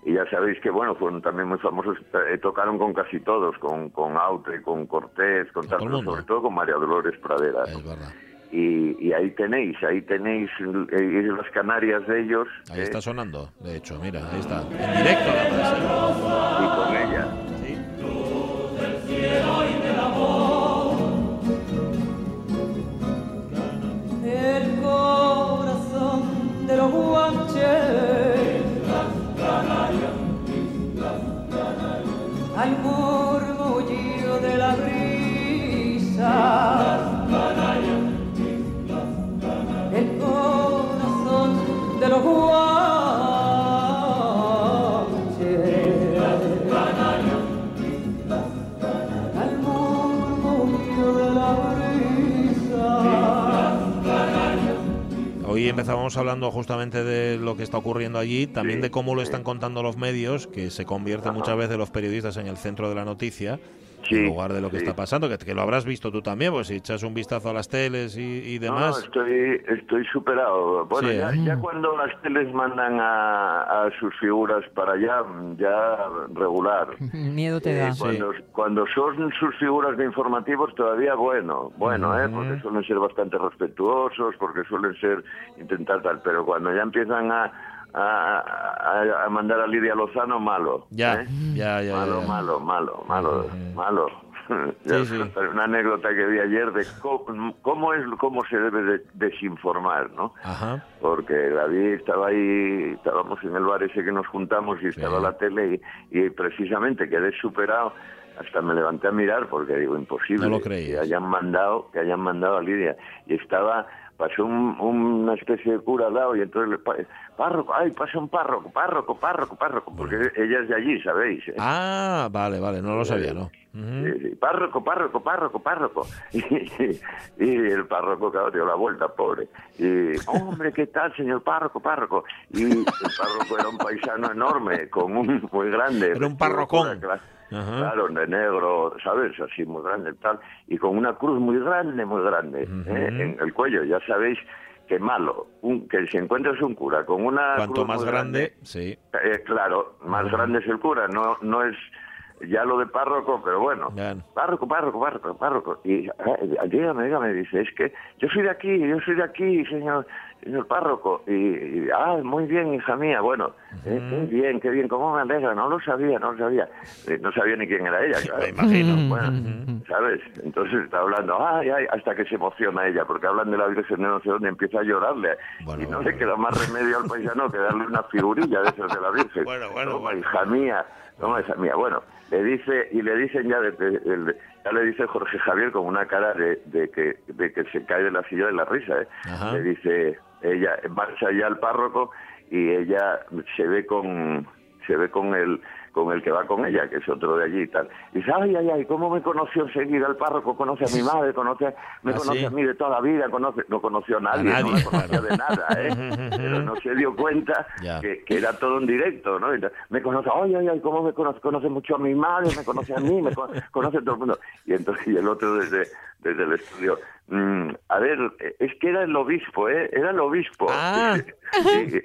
Y ya sabéis que, bueno, fueron también muy famosos, eh, tocaron con casi todos, con, con Aute, con Cortés, con Con sobre todo con María Dolores Pradera. Es verdad. Y, y ahí tenéis, ahí tenéis eh, las Canarias de ellos Ahí eh, está sonando, de hecho, mira, ahí está. En directo, además. y con ella. Sí. el corazón de los guanches al murmullo de la brisa Hoy empezábamos hablando justamente de lo que está ocurriendo allí, también de cómo lo están contando los medios, que se convierten muchas veces los periodistas en el centro de la noticia, Sí, en lugar de lo que sí. está pasando, que, que lo habrás visto tú también, pues si echas un vistazo a las teles y, y No, no, demás. estoy, estoy superado. Bueno, Sí, ya, ¿eh? ya cuando las teles mandan a, a sus figuras para allá, ya regular. Miedo te Eh, da. cuando, cuando son sus figuras de informativos todavía bueno, bueno, ¿eh? porque suelen ser bastante respetuosos, porque suelen ser intentar tal, pero cuando ya empiezan a, a, a- a mandar a Lidia Lozano, malo. Ya, ¿eh? ya, ya, malo, ya, malo, malo, malo, malo. Sí, sí. una anécdota que vi ayer de cómo, cómo es cómo se debe de desinformar, ¿no? Ajá. porque David estaba ahí, estábamos en el bar ese que nos juntamos y estaba la tele y, y precisamente quedé superado, hasta me levanté a mirar porque digo, imposible No lo que hayan mandado, que hayan mandado a Lidia. Y estaba pasó un- una especie de cura al lado y entonces le pa- párroco, ay, pasa un párroco, párroco, párroco, párroco, porque ella es de allí, ¿sabéis? eh? Ah, vale, vale, no lo sabía, ¿no? Sí, sí, párroco, párroco, párroco, párroco. Y, y el párroco, claro, dio la vuelta, pobre. Y, hombre, ¿qué tal, señor párroco, párroco? Y el párroco era un paisano enorme, con un muy grande. Era un parrocón. claro. Ajá. Claro, de negro, ¿sabes? Así muy grande tal. Y con una cruz muy grande, muy grande. ¿eh? en el cuello. Ya sabéis que malo, un, que si encuentras un cura con una Cuanto cruz más muy grande, sí. eh, claro, más grande es el cura, no, no es ya lo de párroco, pero bueno, párroco, párroco, párroco, párroco. Y eh, dígame, dígame, dice, es que yo soy de aquí, yo soy de aquí, señor, señor párroco. Y, y, ah, muy bien, hija mía, bueno, eh, qué bien, qué bien, cómo me alegra, no lo sabía, no lo sabía. Eh, no sabía ni quién era ella, claro. Me imagino. Bueno, ¿sabes? Entonces está hablando, ay, ay, hasta que se emociona ella, porque hablan de la Virgen de no sé dónde, empieza a llorarle. Bueno, y no bueno. le queda más remedio al paisano que darle una figurilla de esas de la Virgen. Bueno, bueno, Toma, bueno. hija mía, toma, hija mía. Bueno, le dice, y le dicen ya, de- de- el- ya le dice Jorge Javier con una cara de, de que, de que se cae de la silla de la risa, ¿eh? Ajá. Le dice, ella marcha ya al párroco y ella se ve con, se ve con el con el que va con ella, que es otro de allí y tal. Y dice, ay, ay, ay, ¿cómo me conoció enseguida el párroco? Conoce a mi madre, conoce, me ¿Ah, conoce sí? a mí de toda la vida, conoce, no conoció a nadie, A no nadie, la conocía claro. de nada, ¿eh? Pero no se dio cuenta que, que era todo en directo, ¿no? Entonces, me conoce, ay, ay, ay, ¿cómo me conoce? Conoce mucho a mi madre, me conoce a mí, me con- conoce a todo el mundo. Y entonces y el otro desde, desde el estudio, "Mm, a ver, eh, es que era el obispo, ¿eh? Era el obispo. Ah. Y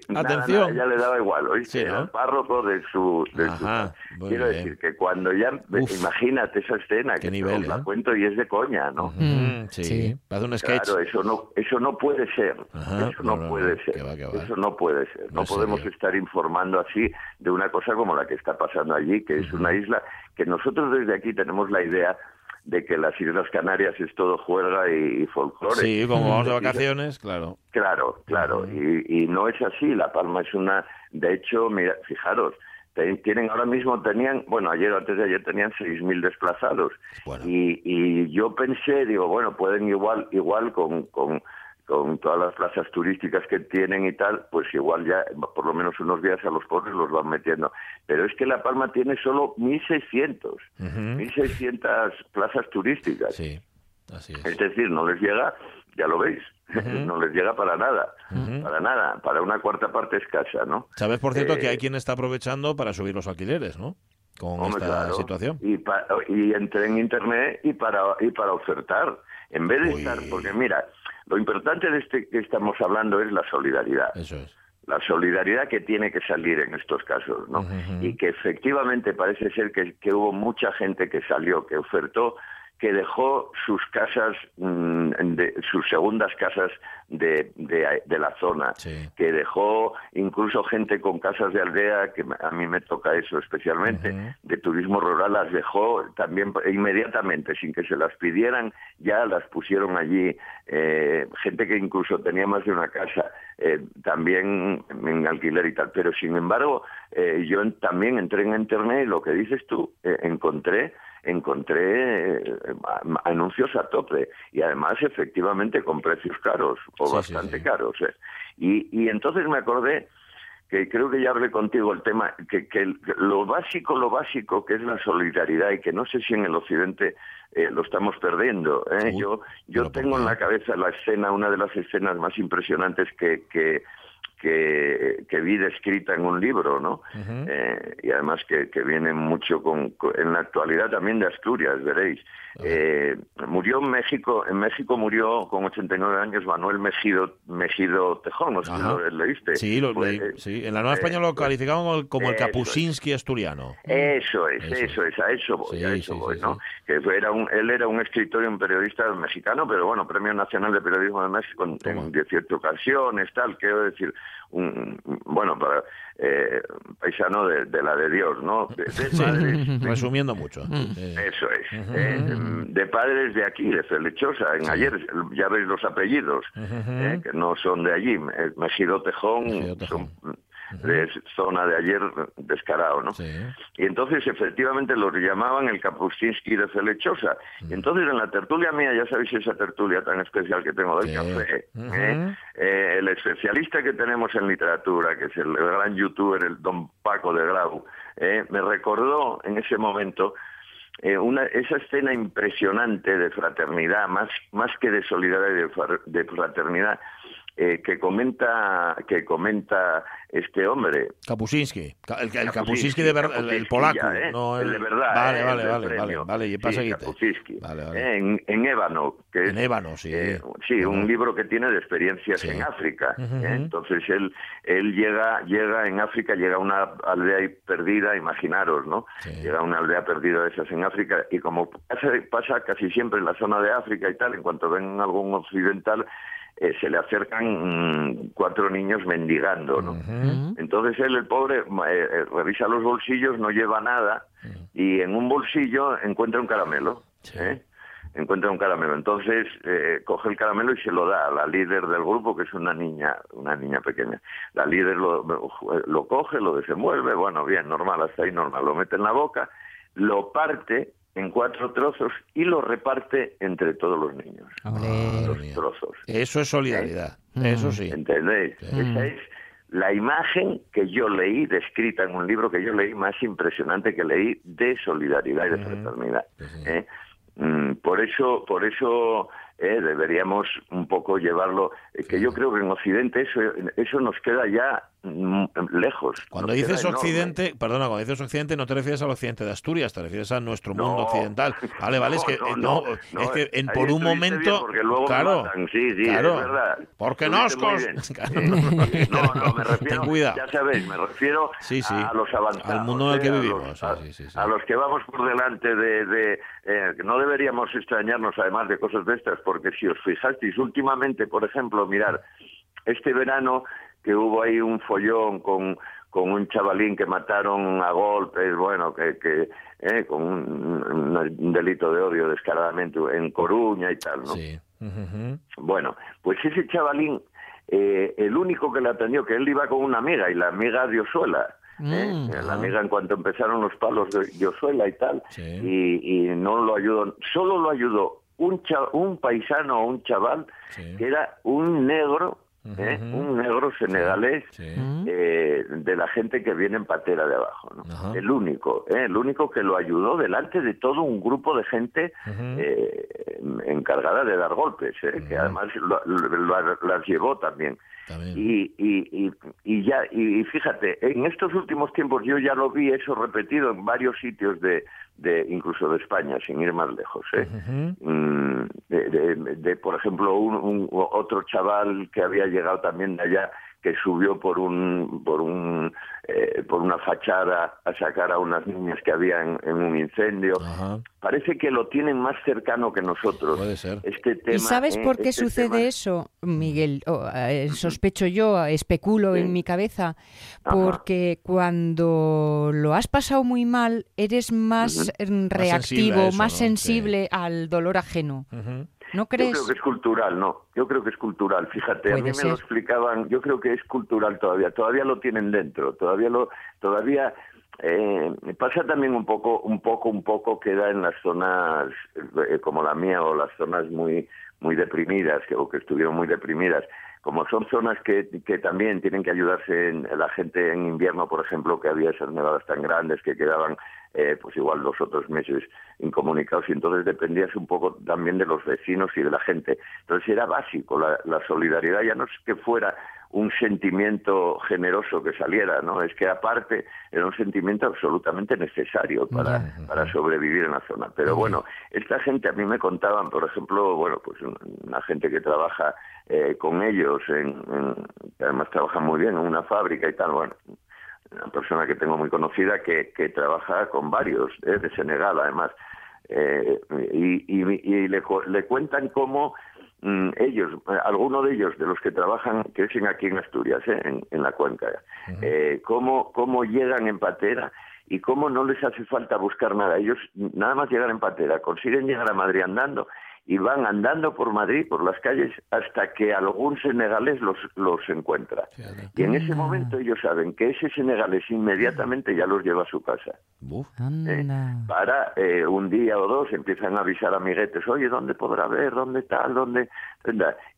nada, Atención. nada, ya le daba igual, ¿oíste? Sí, ¿no? Era el párroco de su... De su- Ajá, Quiero bien. decir que cuando ya... Uf. Imagínate esa escena, Qué que nivel, os la ¿eh? cuento y es de coña, ¿no? Ujú, sí. sí. Hace un sketch. Claro, eso no, eso no puede ser. Ajá, eso no, no, no, puede no, ser. que va, que va. Eso no puede ser. No podemos serio. estar informando así de una cosa como la que está pasando allí, que es una isla que nosotros desde aquí tenemos la idea de que las Islas Canarias es todo juerga y, y folclore. Sí, como vamos de vacaciones, claro. Claro, claro, y, y no es así. La Palma es una, de hecho, mira, fijaros, tienen ahora mismo tenían, bueno, ayer o antes de ayer tenían 6.000 desplazados Bueno. y, y yo pensé, digo, bueno, pueden igual, igual con, con, con todas las plazas turísticas que tienen y tal, pues igual ya por lo menos unos días a los pobres los van metiendo. Pero es que La Palma tiene solo 1.600, Ujú. 1.600 plazas turísticas. Sí, así Es es. decir, no les llega, ya lo veis, no les llega para nada, para nada, para una cuarta parte escasa, ¿no? Sabes, por cierto, que Eh, hay quien está aprovechando para subir los alquileres, ¿no? Con Hombre, esta claro. situación. Y, pa- y entré en internet y para y para ofertar. En vez de Uy. estar, porque mira, lo importante de este que estamos hablando es la solidaridad. Eso es. La solidaridad que tiene que salir en estos casos, ¿no? Y que efectivamente parece ser que, que hubo mucha gente que salió, que ofertó, que dejó sus casas, mm, de, sus segundas casas de, de, de la zona, Sí. que dejó incluso gente con casas de aldea, que a mí me toca eso especialmente, de turismo rural, las dejó también inmediatamente, sin que se las pidieran, ya las pusieron allí. Eh, gente que incluso tenía más de una casa, eh, también en alquiler y tal. Pero sin embargo, eh, yo también entré en internet y lo que dices tú, eh, encontré encontré eh, anuncios a tope y además efectivamente con precios caros o Sí, bastante sí. caros. eh. Y, y entonces me acordé que creo que ya hablé contigo el tema, que, que lo básico, lo básico que es la solidaridad y que no sé si en el occidente eh, lo estamos perdiendo. ¿eh? Yo yo ¿por tengo en la cabeza la escena, una de las escenas más impresionantes que, que, que, que vi descrita en un libro, ¿no? Eh, y además que, que viene mucho con, con- en la actualidad también de Asturias, veréis. Eh, murió en México, en México murió con 89 años Manuel Mejido, Mejido Tejón, no Ajá. lo leíste. Sí, lo Pues, leí, eh, sí. En la Nueva eh, España lo pues, calificaban como el, como el eso es. Kapuscinski asturiano. Eso es, Eso eso, es, a eso voy, Sí, a eso sí, voy, ¿no? Que fue- era un, él era un escritor y un periodista mexicano, pero bueno, Premio Nacional de Periodismo de México en, en 18 ocasiones, tal, quiero decir, un, bueno, para eh, paisano de, de la de Dios, ¿no? De, de Sí, padres, resumiendo mucho. Mm. Eso es. eh, de padres de aquí, de Felechosa. En ayer ya veis los apellidos, eh, que no son de allí. Eh, Mejido Tejón, Mejido Tejón. son- de zona de ayer descarado, ¿no? Sí. Y entonces efectivamente los llamaban el Kapuscinski de Celechosa. Y entonces en la tertulia mía, ya sabéis esa tertulia tan especial que tengo del Sí. café. ¿eh? Eh, el especialista que tenemos en literatura, que es el gran youtuber, el don Paco de Grau, ¿eh? me recordó en ese momento eh, una, esa escena impresionante de fraternidad, más, más que de solidaridad y de, de fraternidad, eh, que comenta que comenta este hombre, Kapuscinski. Ka- El, el Kapuscinski, Kapuscinski de verdad, el, polaco. ¿eh? no el de verdad. Vale, ¿eh? vale, vale, vale, vale. Y pasa sí. Vale, vale. En, en Ébano, que En es, Ébano, sí. eh, sí, un libro que tiene de experiencias Sí. en África. ¿eh? ujú. Entonces él él llega llega en África, llega a una aldea perdida, imaginaros, ¿no? Sí. Llega a una aldea perdida de esas en África y como pasa, pasa casi siempre en la zona de África y tal, en cuanto ven algún occidental, eh, se le acercan mm, cuatro niños mendigando, ¿no? Entonces él, el pobre, eh, eh, revisa los bolsillos, no lleva nada y en un bolsillo encuentra un caramelo. Sí. ¿eh? Encuentra un caramelo. Entonces eh, coge el caramelo y se lo da a la líder del grupo, que es una niña, una niña pequeña. La líder lo, lo coge, lo desenvuelve, bueno, bien, normal, hasta ahí normal. Lo mete en la boca, lo parte en cuatro trozos y lo reparte entre todos los niños. Ole. Los mía. trozos. Eso es solidaridad. Eso sí. ¿Entendéis? Sí. Esa es la imagen que yo leí, descrita en un libro que yo leí más impresionante que leí de solidaridad y de fraternidad. Pues sí. ¿eh? Mm, por eso, por eso eh, deberíamos un poco llevarlo, eh, que yo creo que en Occidente eso, eso nos queda ya mm, lejos. Cuando nos dices enorme. occidente, perdona, cuando dices occidente no te refieres al occidente de Asturias, te refieres a nuestro No. mundo occidental. Vale, vale, es que No, eh, no, es que en, ahí por un momento, porque luego claro. Sí, sí, claro, es verdad. porque bien. Claro. No, no, me refiero, Ten cuidado. ya sabéis, me refiero Sí, a los avanzados. al mundo en el ¿eh? que a los- vivimos, a, los que vamos por delante de... eh, no deberíamos extrañarnos además de cosas de estas, porque si os fijasteis últimamente, por ejemplo, mirar, este verano que hubo ahí un follón con con un chavalín que mataron a golpes, bueno, que, que eh, con un, un delito de odio descaradamente en Coruña y tal, ¿no? Sí. Bueno, pues ese chavalín, eh, el único que le atendió, que él iba con una amiga, y la amiga dio suela. ¿eh? Mm. La amiga en cuanto empezaron los palos de Diosuela y tal, Sí. y, y no lo ayudó, solo lo ayudó un, cha- un paisano o un chaval Sí. que era un negro, ¿eh? Un negro senegalés, Sí. Eh, de la gente que viene en patera de abajo. El único, ¿eh? el único que lo ayudó delante de todo un grupo de gente eh, encargada de dar golpes, ¿eh? que además lo- lo- las llevó también. También. Y, y, y, y ya y, y fíjate, en estos últimos tiempos yo ya lo vi eso repetido en varios sitios de, de incluso de España, sin ir más lejos. ¿eh? Mm, de, de- de, por ejemplo, un, un- otro chaval que había llegado también de allá que subió por un por un eh, por una fachada a sacar a unas niñas que había en, en un incendio. Ajá. Parece que lo tienen más cercano que nosotros. Puede ser. Este tema, ¿Y sabes ¿eh? por qué Este sucede tema- eso, Miguel? Eh, sospecho yo, especulo Sí. en mi cabeza, Ajá. porque cuando lo has pasado muy mal, eres más a reactivo, eso, más ¿no? sensible al dolor ajeno. ¿No Yo crees? creo que es cultural, no. Yo creo que es cultural. Fíjate, a mí me ser. lo explicaban. Yo creo que es cultural todavía. Todavía lo tienen dentro. Todavía lo, todavía eh, pasa también un poco, un poco, un poco queda en las zonas eh, como la mía o las zonas muy, muy deprimidas que, o que estuvieron muy deprimidas. Como son zonas que, también tienen que ayudarse en, la gente en invierno, por ejemplo, que había esas nevadas tan grandes que quedaban eh, pues igual los otros meses incomunicados y entonces dependías un poco también de los vecinos y de la gente. Entonces era básico, la solidaridad ya no es que fuera un sentimiento generoso que saliera, ¿no? Es que aparte era un sentimiento absolutamente necesario para, para sobrevivir en la zona. Pero bueno, esta gente a mí me contaban, por ejemplo, bueno, pues un- una gente que trabaja eh, con ellos, en, en- que además trabaja muy bien en una fábrica y tal, bueno, una persona que tengo muy conocida que, que trabaja con varios, eh, de Senegal además, eh, y, y- y le, cu- le cuentan cómo ellos, eh, algunos de ellos, de los que trabajan, que es en- aquí en Asturias, eh, en, en la cuenca, eh, cómo, cómo llegan en patera y cómo no les hace falta buscar nada. Ellos nada más llegar en patera, consiguen llegar a Madrid andando y van andando por Madrid, por las calles, hasta que algún senegalés los, los encuentra. Y en ese momento ellos saben que ese senegalés inmediatamente ya los lleva a su casa. ¿eh? Para eh, un día o dos empiezan a avisar amiguetes, oye, ¿dónde podrá ver? ¿Dónde tal? ¿Dónde?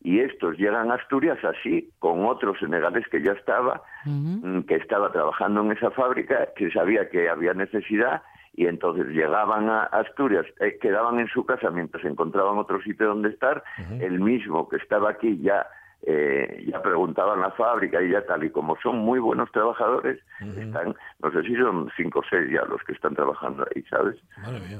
Y estos llegan a Asturias así, con otro senegalés que ya estaba, mm, que estaba trabajando en esa fábrica, que sabía que había necesidad y entonces llegaban a Asturias, eh, quedaban en su casa mientras encontraban otro sitio donde estar, el mismo que estaba aquí ya eh, ya preguntaban la fábrica y ya tal, y como son muy buenos trabajadores, están, no sé si son cinco o seis ya los que están trabajando ahí, ¿sabes?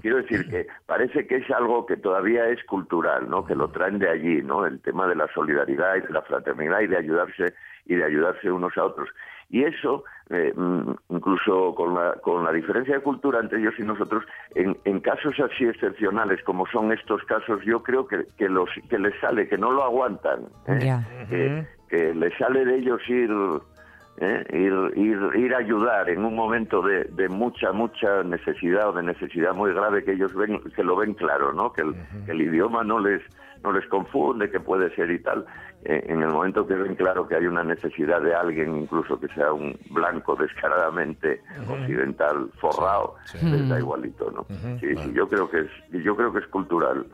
Quiero decir que parece que es algo que todavía es cultural, ¿no? Que lo traen de allí, ¿no? El tema de la solidaridad y de la fraternidad y de ayudarse y de ayudarse unos a otros. Y eso, eh, mm, incluso con la, con la diferencia de cultura entre ellos y nosotros, en, en casos así excepcionales como son estos casos, yo creo que, que, los, que les sale, que no lo aguantan, ¿eh? Que, que les sale de ellos ir, ¿eh? ir, ir, ir a ayudar en un momento de, de mucha, mucha necesidad o de necesidad muy grave que ellos ven, que lo ven claro, ¿no? Que el, que el idioma no les no les confunde, que puede ser y tal. Eh, en el momento que ven claro que hay una necesidad de alguien, incluso que sea un blanco descaradamente occidental, forrado, Sí. les da igualito, ¿no? Sí, vale. sí, yo creo que es, yo creo que es cultural.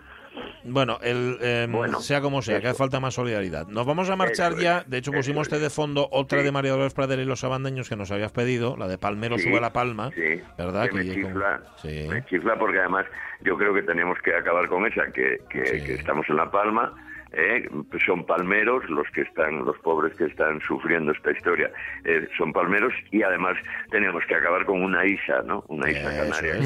Bueno, el, eh, Bueno, sea como sea, que hace falta más solidaridad. Nos vamos a marchar Eso ya. De hecho, pusimos usted de fondo otra Sí. de María Dolores Pradera y los abandeños que nos habías pedido, la de Palmero Sí, sube la palma. Sí, ¿Verdad? que me como- chifla, Sí. me chifla porque además yo creo que tenemos que acabar con esa, que, que, que estamos en La Palma, ¿eh? son palmeros los que están, los pobres que están sufriendo esta historia, eh, son palmeros y además tenemos que acabar con una isa, ¿no? Una isa canaria, es,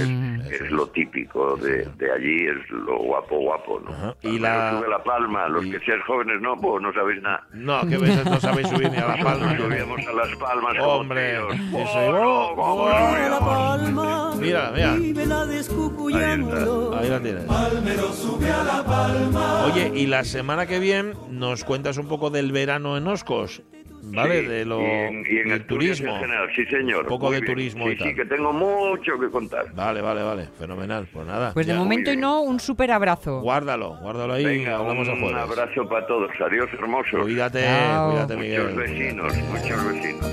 que es, es lo típico de, de allí, es lo guapo guapo, ¿no? Ajá. Y la- sube La Palma, los y- que sean jóvenes no, pues no sabéis nada. No, que veces no sabéis subir ni a la palma. Subíamos a Las Palmas Hombre, eso, ¡Oh, oh, no! ¿Cómo oh. la palma, Mira, mira. descucullando. Ahí la tienes. Oye, y la semana que viene nos cuentas un poco del verano en Oscos, ¿vale? Sí, de lo y en, y en del Asturias turismo. en general, sí señor. Un poco Muy de bien. turismo sí, y tal. Sí, que tengo mucho que contar. Vale, vale, vale. Fenomenal. Pues nada. Pues de ya. momento y no, un súper abrazo. Guárdalo, guárdalo ahí y Venga, hablamos el un jueves. abrazo para todos. Adiós, hermosos. Cuídate, Chao. cuídate, Muchos Miguel. vecinos, muchos vecinos.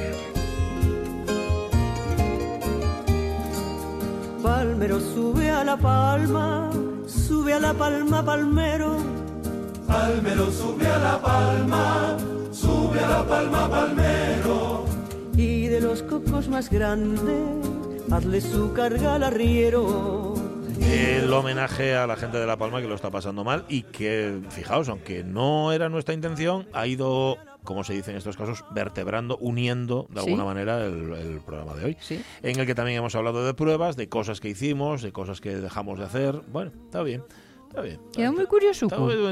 Palmero sube a la palma, sube a la palma, palmero. Palmero sube a la palma, sube a la palma, palmero. Y de los cocos más grandes, hazle su carga al arriero. El homenaje a la gente de La Palma que lo está pasando mal y que, fijaos, aunque no era nuestra intención, ha ido, como se dice en estos casos, vertebrando, uniendo de Sí. alguna manera el, el programa de hoy. Sí. En el que también hemos hablado de pruebas, de cosas que hicimos, de cosas que dejamos de hacer. Bueno, está bien, está bien. Quedó muy curioso.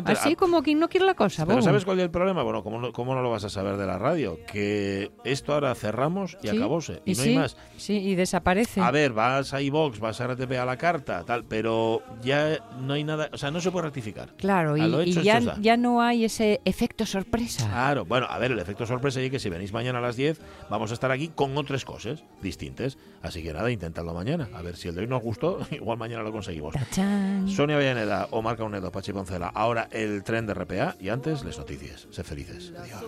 Así Ah, como quien no quiere la cosa. Pero. ¿sabes cuál es el problema? Bueno, ¿cómo no, cómo no lo vas a saber de la radio? Que esto ahora cerramos y Sí, acabóse. Y, no sí, hay más. Sí, y desaparece. A ver, vas a iVox, vas a RTP a la carta, tal, pero ya no hay nada, o sea, no se puede rectificar. Claro, y, ya, ya no hay ese efecto sorpresa. Claro, bueno, a ver, el efecto sorpresa es que si venís mañana a las 10, vamos a estar aquí con otras cosas distintas. Así que nada, intentadlo mañana. A ver si el de hoy nos gustó, igual mañana lo conseguimos. Tachán. Sonia Villaneda, Omar Caunedo, Pachi Poncela. Ahora el tren de RPA y antes les noticias. Sé felices. Adiós.